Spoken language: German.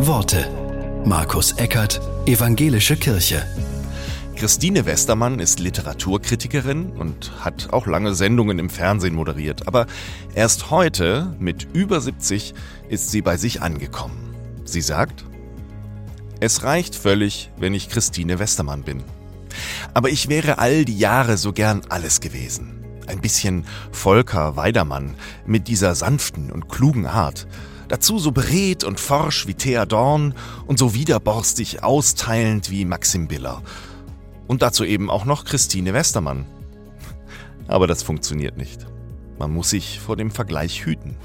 Worte. Markus Eckert, Evangelische Kirche. Christine Westermann ist Literaturkritikerin und hat auch lange Sendungen im Fernsehen moderiert. Aber erst heute, mit über 70, ist sie bei sich angekommen. Sie sagt, es reicht völlig, wenn ich Christine Westermann bin. Aber ich wäre all die Jahre so gern alles gewesen. Ein bisschen Volker Weidermann mit dieser sanften und klugen Art. Dazu so beredt und forsch wie Thea Dorn und so widerborstig austeilend wie Maxim Biller. Und dazu eben auch noch Christine Westermann. Aber das funktioniert nicht. Man muss sich vor dem Vergleich hüten.